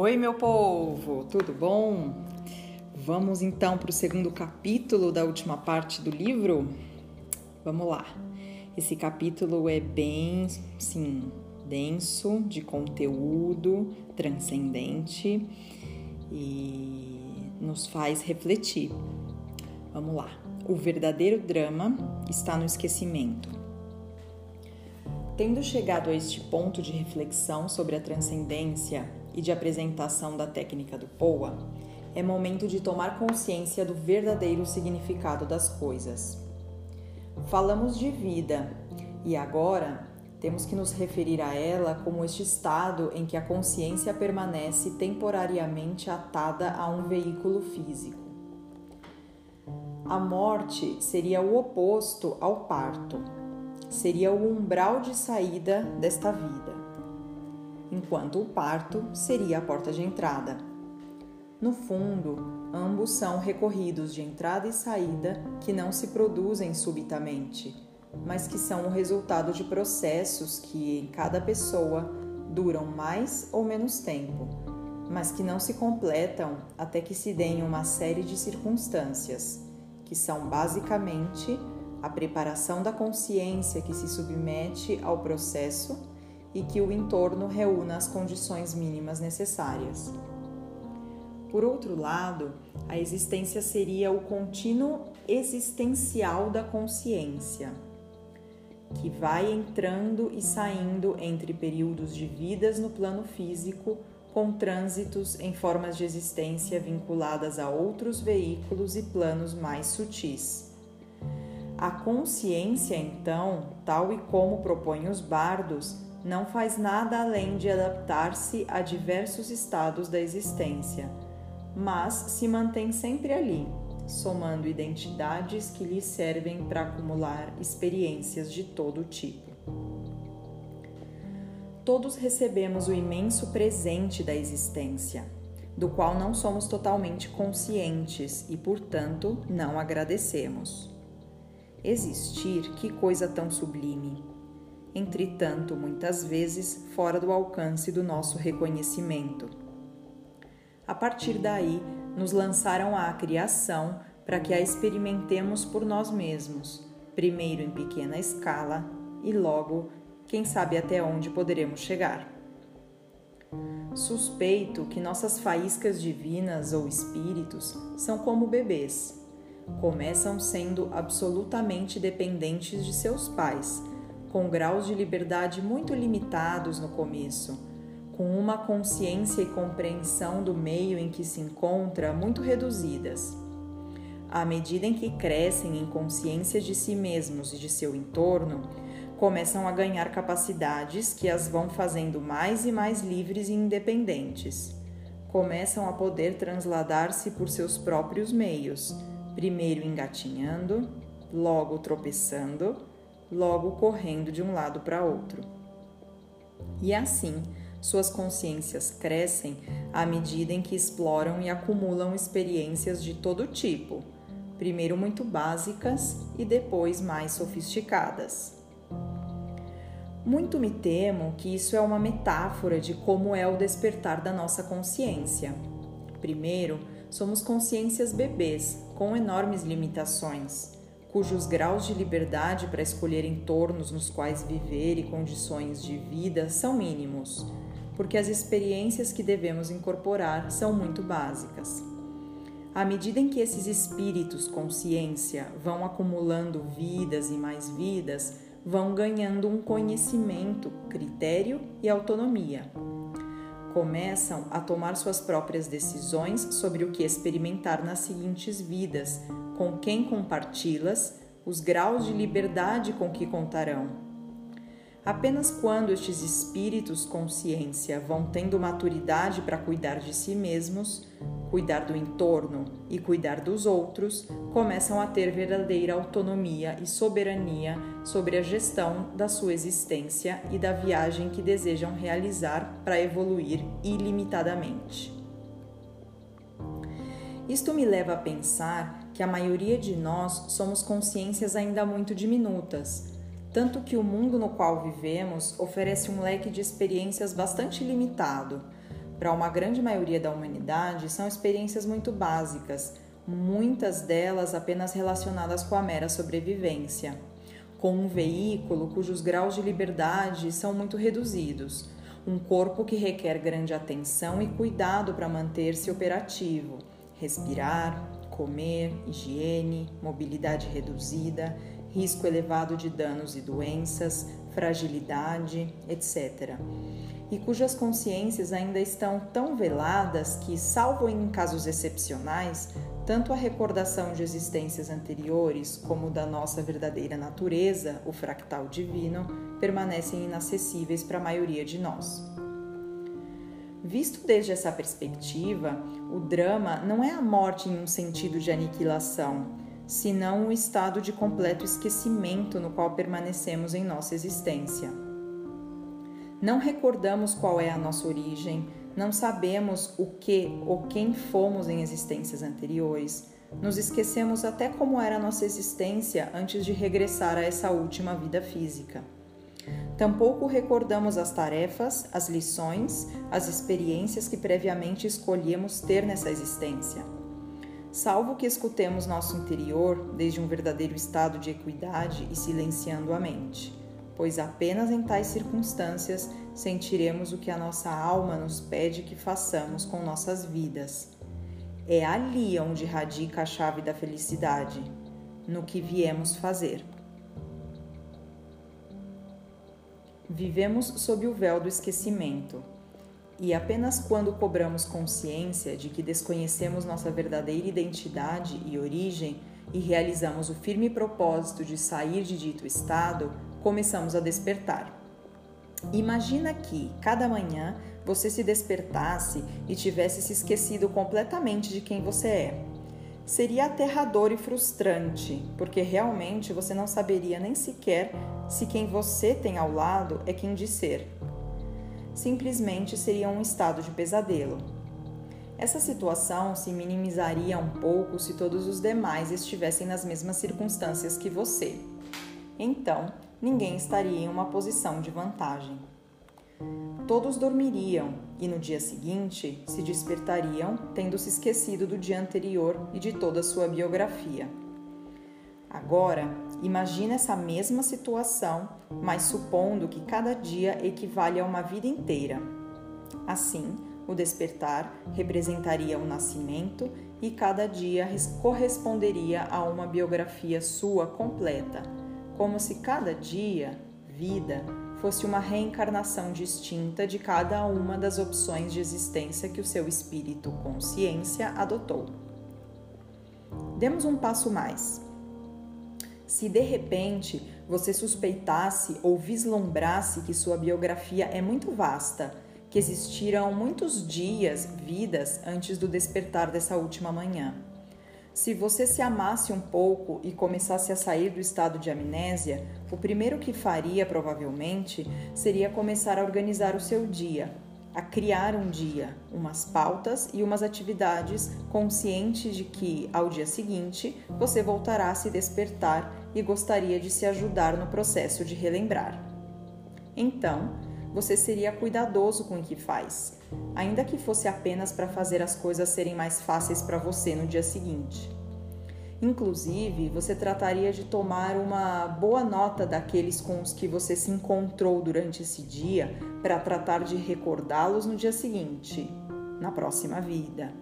Oi, meu povo, tudo bom? Vamos então para o segundo capítulo da última parte do livro? Vamos lá. Esse capítulo é bem, sim, denso de conteúdo, transcendente e nos faz refletir. Vamos lá. O verdadeiro drama está no esquecimento. Tendo chegado a este ponto de reflexão sobre a transcendência e de apresentação da técnica do Poa, é momento de tomar consciência do verdadeiro significado das coisas. Falamos de vida e agora temos que nos referir a ela como este estado em que a consciência permanece temporariamente atada a um veículo físico. A morte seria o oposto ao parto, seria o umbral de saída desta vida, enquanto o parto seria a porta de entrada. No fundo, ambos são recorridos de entrada e saída que não se produzem subitamente, mas que são o resultado de processos que, em cada pessoa, duram mais ou menos tempo, mas que não se completam até que se deem uma série de circunstâncias, que são basicamente a preparação da consciência que se submete ao processo e que o entorno reúna as condições mínimas necessárias. Por outro lado, a existência seria o contínuo existencial da consciência, que vai entrando e saindo entre períodos de vidas no plano físico, com trânsitos em formas de existência vinculadas a outros veículos e planos mais sutis. A consciência, então, tal e como propõem os bardos, não faz nada além de adaptar-se a diversos estados da existência mas se mantém sempre ali, somando identidades que lhe servem para acumular experiências de todo tipo. Todos recebemos o imenso presente da existência, do qual não somos totalmente conscientes e, portanto, não agradecemos. Existir, que coisa tão sublime! Entretanto, muitas vezes fora do alcance do nosso reconhecimento a partir daí, nos lançaram à criação para que a experimentemos por nós mesmos, primeiro em pequena escala e logo, quem sabe até onde poderemos chegar. Suspeito que nossas faíscas divinas ou espíritos são como bebês. Começam sendo absolutamente dependentes de seus pais, com graus de liberdade muito limitados no começo com uma consciência e compreensão do meio em que se encontra muito reduzidas. À medida em que crescem em consciência de si mesmos e de seu entorno, começam a ganhar capacidades que as vão fazendo mais e mais livres e independentes. Começam a poder transladar-se por seus próprios meios, primeiro engatinhando, logo tropeçando, logo correndo de um lado para outro. E assim, suas consciências crescem à medida em que exploram e acumulam experiências de todo tipo, primeiro muito básicas e depois mais sofisticadas. Muito me temo que isso é uma metáfora de como é o despertar da nossa consciência. Primeiro, somos consciências bebês, com enormes limitações, cujos graus de liberdade para escolher entornos nos quais viver e condições de vida são mínimos porque as experiências que devemos incorporar são muito básicas. À medida em que esses espíritos, consciência, vão acumulando vidas e mais vidas, vão ganhando um conhecimento, critério e autonomia. Começam a tomar suas próprias decisões sobre o que experimentar nas seguintes vidas, com quem compartilhas, os graus de liberdade com que contarão Apenas quando estes espíritos consciência vão tendo maturidade para cuidar de si mesmos, cuidar do entorno e cuidar dos outros, começam a ter verdadeira autonomia e soberania sobre a gestão da sua existência e da viagem que desejam realizar para evoluir ilimitadamente. Isto me leva a pensar que a maioria de nós somos consciências ainda muito diminutas. Tanto que o mundo no qual vivemos oferece um leque de experiências bastante limitado, para uma grande maioria da humanidade, são experiências muito básicas, muitas delas apenas relacionadas com a mera sobrevivência, com um veículo cujos graus de liberdade são muito reduzidos, um corpo que requer grande atenção e cuidado para manter-se operativo, respirar, comer, higiene, mobilidade reduzida, risco elevado de danos e doenças, fragilidade, etc. E cujas consciências ainda estão tão veladas que, salvo em casos excepcionais, tanto a recordação de existências anteriores como da nossa verdadeira natureza, o fractal divino, permanecem inacessíveis para a maioria de nós. Visto desde essa perspectiva, o drama não é a morte em um sentido de aniquilação, senão um estado de completo esquecimento no qual permanecemos em nossa existência. Não recordamos qual é a nossa origem, não sabemos o que ou quem fomos em existências anteriores, nos esquecemos até como era a nossa existência antes de regressar a essa última vida física. Tampouco recordamos as tarefas, as lições, as experiências que previamente escolhemos ter nessa existência salvo que escutemos nosso interior desde um verdadeiro estado de equidade e silenciando a mente, pois apenas em tais circunstâncias sentiremos o que a nossa alma nos pede que façamos com nossas vidas. É ali onde radica a chave da felicidade, no que viemos fazer. Vivemos sob o véu do esquecimento e apenas quando cobramos consciência de que desconhecemos nossa verdadeira identidade e origem e realizamos o firme propósito de sair de dito estado, começamos a despertar. Imagina que, cada manhã, você se despertasse e tivesse se esquecido completamente de quem você é. Seria aterrador e frustrante, porque realmente você não saberia nem sequer se quem você tem ao lado é quem diz ser simplesmente seria um estado de pesadelo. Essa situação se minimizaria um pouco se todos os demais estivessem nas mesmas circunstâncias que você. Então, ninguém estaria em uma posição de vantagem. Todos dormiriam e no dia seguinte se despertariam tendo se esquecido do dia anterior e de toda a sua biografia. Agora, imagine essa mesma situação, mas supondo que cada dia equivale a uma vida inteira. Assim, o despertar representaria o nascimento e cada dia corresponderia a uma biografia sua completa, como se cada dia, vida, fosse uma reencarnação distinta de cada uma das opções de existência que o seu espírito consciência adotou. Demos um passo mais. Se de repente você suspeitasse ou vislumbrasse que sua biografia é muito vasta, que existiram muitos dias, vidas antes do despertar dessa última manhã. Se você se amasse um pouco e começasse a sair do estado de amnésia, o primeiro que faria, provavelmente, seria começar a organizar o seu dia, a criar um dia, umas pautas e umas atividades, consciente de que, ao dia seguinte, você voltará a se despertar e gostaria de se ajudar no processo de relembrar. Então, você seria cuidadoso com o que faz, ainda que fosse apenas para fazer as coisas serem mais fáceis para você no dia seguinte. Inclusive, você trataria de tomar uma boa nota daqueles com os que você se encontrou durante esse dia para tratar de recordá-los no dia seguinte, na próxima vida.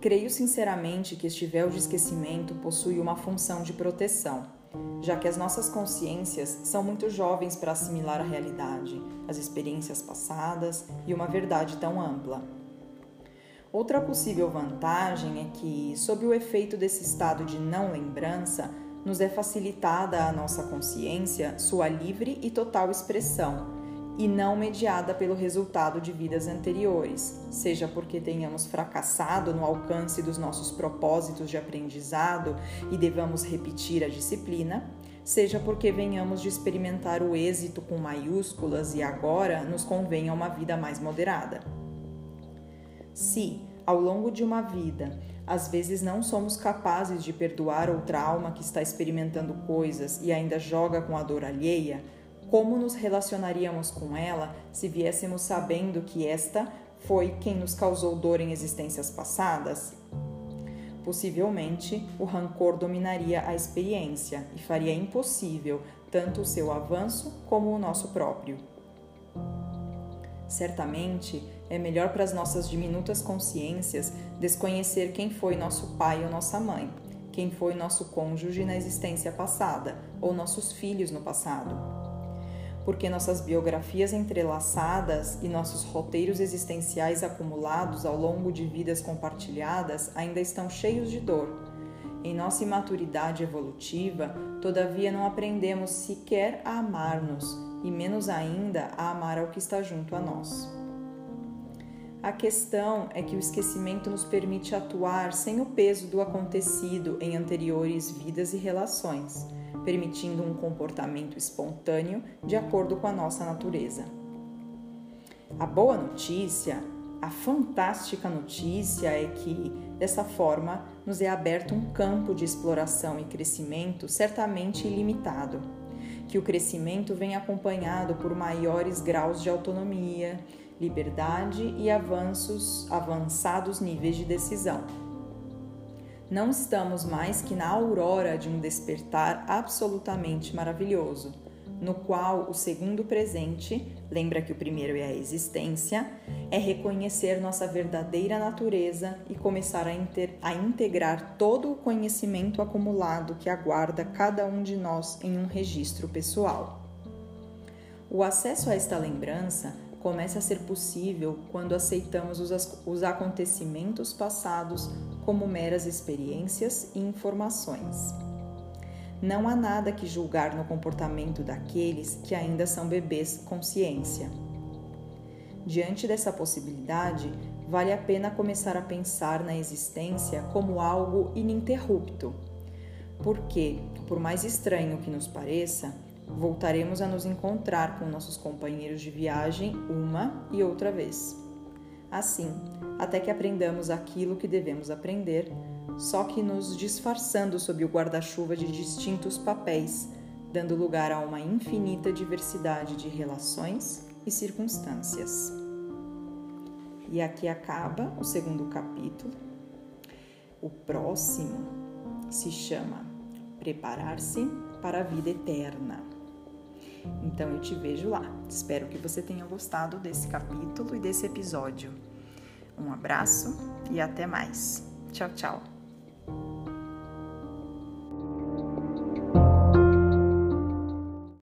Creio sinceramente que este véu de esquecimento possui uma função de proteção, já que as nossas consciências são muito jovens para assimilar a realidade, as experiências passadas e uma verdade tão ampla. Outra possível vantagem é que, sob o efeito desse estado de não lembrança, nos é facilitada a nossa consciência sua livre e total expressão, e não mediada pelo resultado de vidas anteriores, seja porque tenhamos fracassado no alcance dos nossos propósitos de aprendizado e devamos repetir a disciplina, seja porque venhamos de experimentar o êxito com maiúsculas e agora nos convenha uma vida mais moderada. Se, ao longo de uma vida, às vezes não somos capazes de perdoar outra alma que está experimentando coisas e ainda joga com a dor alheia, como nos relacionaríamos com ela se viéssemos sabendo que esta foi quem nos causou dor em existências passadas? Possivelmente, o rancor dominaria a experiência e faria impossível tanto o seu avanço como o nosso próprio. Certamente, é melhor para as nossas diminutas consciências desconhecer quem foi nosso pai ou nossa mãe, quem foi nosso cônjuge na existência passada ou nossos filhos no passado. Porque nossas biografias entrelaçadas e nossos roteiros existenciais acumulados ao longo de vidas compartilhadas ainda estão cheios de dor. Em nossa imaturidade evolutiva, todavia não aprendemos sequer a amar-nos e menos ainda a amar ao que está junto a nós. A questão é que o esquecimento nos permite atuar sem o peso do acontecido em anteriores vidas e relações, permitindo um comportamento espontâneo de acordo com a nossa natureza. A boa notícia, a fantástica notícia é que, dessa forma, nos é aberto um campo de exploração e crescimento certamente ilimitado que o crescimento vem acompanhado por maiores graus de autonomia, liberdade e avanços, avançados níveis de decisão. Não estamos mais que na aurora de um despertar absolutamente maravilhoso, no qual o segundo presente, lembra que o primeiro é a existência, é reconhecer nossa verdadeira natureza e começar a, a integrar todo o conhecimento acumulado que aguarda cada um de nós em um registro pessoal. O acesso a esta lembrança começa a ser possível quando aceitamos os, os acontecimentos passados como meras experiências e informações. Não há nada que julgar no comportamento daqueles que ainda são bebês consciência. Diante dessa possibilidade, vale a pena começar a pensar na existência como algo ininterrupto. Porque, por mais estranho que nos pareça, voltaremos a nos encontrar com nossos companheiros de viagem uma e outra vez. Assim, até que aprendamos aquilo que devemos aprender, só que nos disfarçando sob o guarda-chuva de distintos papéis, dando lugar a uma infinita diversidade de relações e circunstâncias. E aqui acaba o segundo capítulo. O próximo se chama Preparar-se para a Vida Eterna. Então eu te vejo lá. Espero que você tenha gostado desse capítulo e desse episódio. Um abraço e até mais. Tchau, tchau.